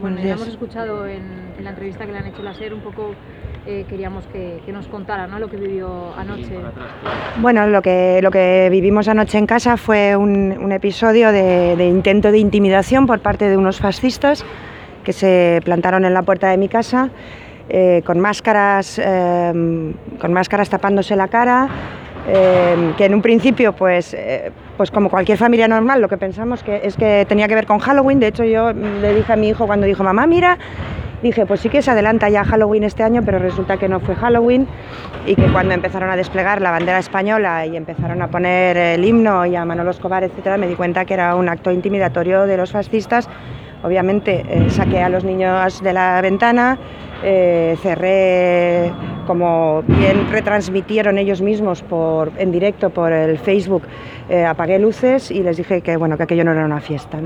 Bueno, ya hemos escuchado en, la entrevista que le han hecho la SER un poco eh, queríamos que, nos contara ¿no? lo que vivió anoche. Bueno, lo que, lo que vivimos anoche en casa fue un, episodio de, intento de intimidación por parte de unos fascistas que se plantaron en la puerta de mi casa eh, con, máscaras, eh, con máscaras tapándose la cara. Que en un principio, pues, pues como cualquier familia normal, lo que pensamos que es que tenía que ver con Halloween. De hecho, yo le dije a mi hijo cuando dijo, mamá, mira, dije, pues sí que se adelanta ya Halloween este año, pero resulta que no fue Halloween y que cuando empezaron a desplegar la bandera española y empezaron a poner el himno y a Manolo Escobar, etcétera, me di cuenta que era un acto intimidatorio de los fascistas. Obviamente eh, saqué a los niños de la ventana, eh, cerré, como bien retransmitieron ellos mismos en directo por el Facebook, eh, apagué luces y les dije que, bueno, que aquello no era una fiesta.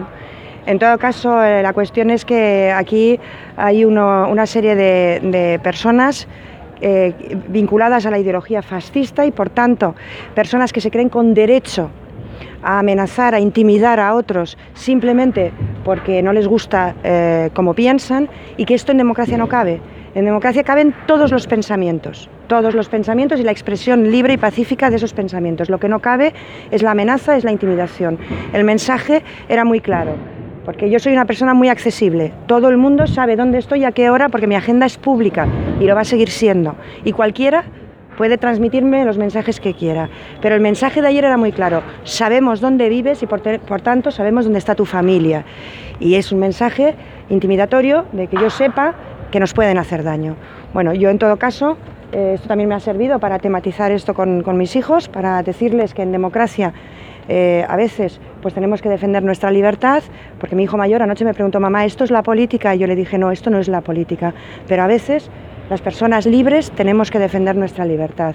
En todo caso, eh, la cuestión es que aquí hay una serie de, personas eh, vinculadas a la ideología fascista y, por tanto, personas que se creen con derecho a amenazar, a intimidar a otros simplemente porque no les gusta eh, como piensan y que esto en democracia no cabe. En democracia caben todos los pensamientos, todos los pensamientos y la expresión libre y pacífica de esos pensamientos. Lo que no cabe es la amenaza, es la intimidación. El mensaje era muy claro porque yo soy una persona muy accesible. Todo el mundo sabe dónde estoy, a qué hora, porque mi agenda es pública y lo va a seguir siendo. Y cualquiera puede transmitirme los mensajes que quiera. Pero el mensaje de ayer era muy claro. Sabemos dónde vives y por, tanto sabemos dónde está tu familia. Y es un mensaje intimidatorio de que yo sepa que nos pueden hacer daño. Bueno, yo en todo caso, eh, esto también me ha servido para tematizar esto con, mis hijos, para decirles que en democracia eh, a veces pues tenemos que defender nuestra libertad, porque mi hijo mayor anoche me preguntó, mamá, ¿esto es la política? Y yo le dije, no, esto no es la política, pero a veces las personas libres tenemos que defender nuestra libertad.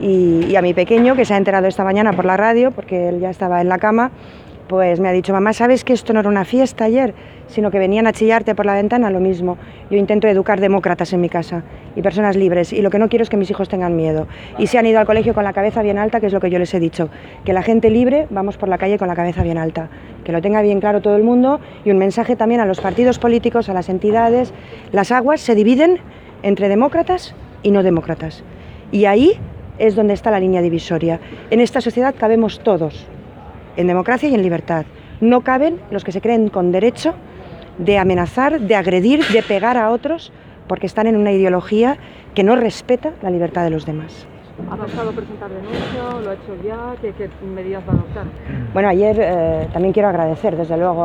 Y, y a mi pequeño, que se ha enterado esta mañana por la radio, porque él ya estaba en la cama, pues me ha dicho, mamá, ¿sabes que esto no era una fiesta ayer? Sino que venían a chillarte por la ventana, lo mismo. Yo intento educar demócratas en mi casa y personas libres y lo que no quiero es que mis hijos tengan miedo. Y se han ido al colegio con la cabeza bien alta, que es lo que yo les he dicho, que la gente libre vamos por la calle con la cabeza bien alta, que lo tenga bien claro todo el mundo y un mensaje también a los partidos políticos, a las entidades. Las aguas se dividen entre demócratas y no demócratas. Y ahí es donde está la línea divisoria. En esta sociedad cabemos todos, en democracia y en libertad. No caben los que se creen con derecho de amenazar, de agredir, de pegar a otros porque están en una ideología que no respeta la libertad de los demás. ¿Ha pasado presentar denuncia? ¿Lo ha hecho ya? ¿Qué, medidas va a adoptar? Bueno, ayer eh, también quiero agradecer desde luego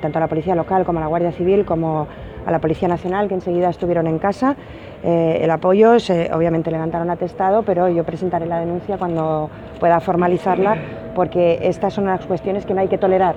tanto a la Policía Local como a la Guardia Civil como a la Policía Nacional que enseguida estuvieron en casa. Eh, el apoyo, obviamente levantaron atestado, pero yo presentaré la denuncia cuando pueda formalizarla porque estas son las cuestiones que no hay que tolerar.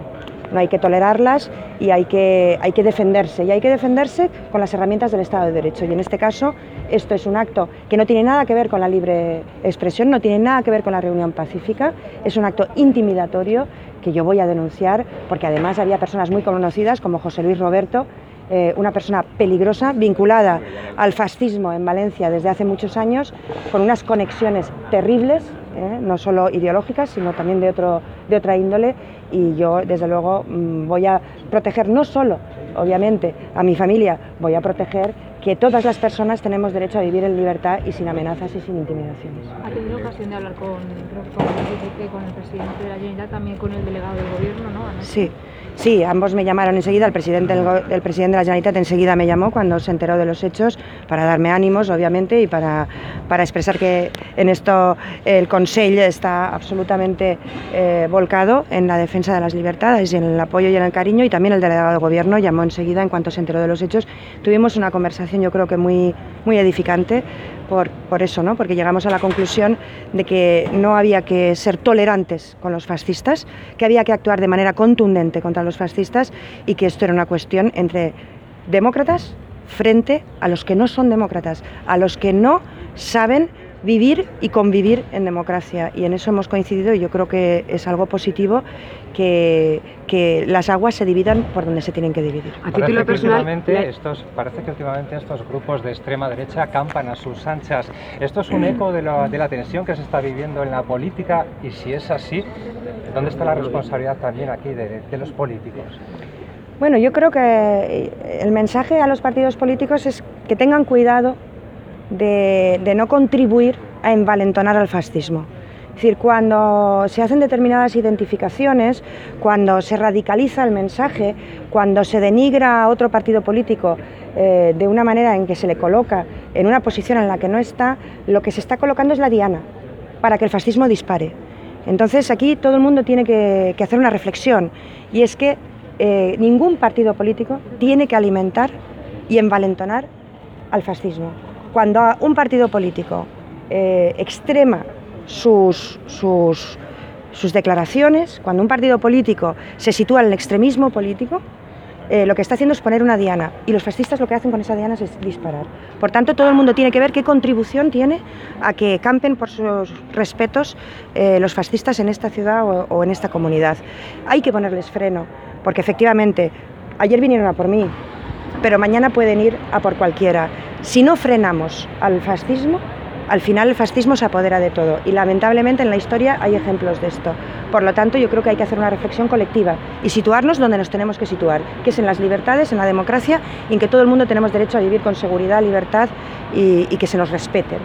No hay que tolerarlas y hay que, hay que defenderse. Y hay que defenderse con las herramientas del Estado de Derecho. Y en este caso, esto es un acto que no tiene nada que ver con la libre expresión, no tiene nada que ver con la reunión pacífica. Es un acto intimidatorio que yo voy a denunciar porque además había personas muy conocidas como José Luis Roberto, eh, una persona peligrosa, vinculada al fascismo en Valencia desde hace muchos años, con unas conexiones terribles, eh, no solo ideológicas, sino también de, otro, de otra índole. Y yo, desde luego, mm, voy a proteger no solo, obviamente, a mi familia, voy a proteger que todas las personas tenemos derecho a vivir en libertad y sin amenazas y sin intimidaciones. ¿Ha tenido ocasión de hablar con, con, el presidente de la Generalitat, también con el delegado del gobierno, no? Sí. Sí, ambos me llamaron enseguida, el presidente, del, presidente de la Generalitat enseguida me llamó cuando se enteró de los hechos para darme ánimos, obviamente, y para, para expresar que en esto el Consejo está absolutamente eh, volcado en la defensa de las libertades y en el apoyo y en el cariño, y también el delegado del Gobierno llamó enseguida en cuanto se enteró de los hechos. Tuvimos una conversación yo creo que muy, muy edificante por, por, eso, ¿no? porque llegamos a la conclusión de que no había que ser tolerantes con los fascistas, que había que actuar de manera contundente contra los fascistas y que esto era una cuestión entre demócratas frente a los que no son demócratas, a los que no saben vivir y convivir en democracia. Y en eso hemos coincidido y yo creo que es algo positivo que, que las aguas se dividan por donde se tienen que dividir. A título personal, estos, parece que últimamente estos grupos de extrema derecha acampan a sus anchas. ¿Esto es un eco de la, de la tensión que se está viviendo en la política? Y si es así, ¿dónde está la responsabilidad también aquí de, de los políticos? Bueno, yo creo que el mensaje a los partidos políticos es que tengan cuidado de, no contribuir a envalentonar al fascismo. Es decir, cuando se hacen determinadas identificaciones, cuando se radicaliza el mensaje, cuando se denigra a otro partido político eh, de una manera en que se le coloca en una posición en la que no está, lo que se está colocando es la diana para que el fascismo dispare. Entonces aquí todo el mundo tiene que, que hacer una reflexión y es que eh, ningún partido político tiene que alimentar y envalentonar al fascismo. Cuando un partido político eh, extrema sus, sus, declaraciones, cuando un partido político se sitúa en el extremismo político, eh, lo que está haciendo es poner una diana y los fascistas lo que hacen con esa diana es disparar. Por tanto, todo el mundo tiene que ver qué contribución tiene a que campen por sus respetos eh, los fascistas en esta ciudad o, o en esta comunidad. Hay que ponerles freno, porque efectivamente, ayer vinieron a por mí, pero mañana pueden ir a por cualquiera. Si no frenamos al fascismo, al final el fascismo se apodera de todo y lamentablemente en la historia hay ejemplos de esto. Por lo tanto, yo creo que hay que hacer una reflexión colectiva y situarnos donde nos tenemos que situar, que es en las libertades, en la democracia y en que todo el mundo tenemos derecho a vivir con seguridad, libertad y, y que se nos respeten.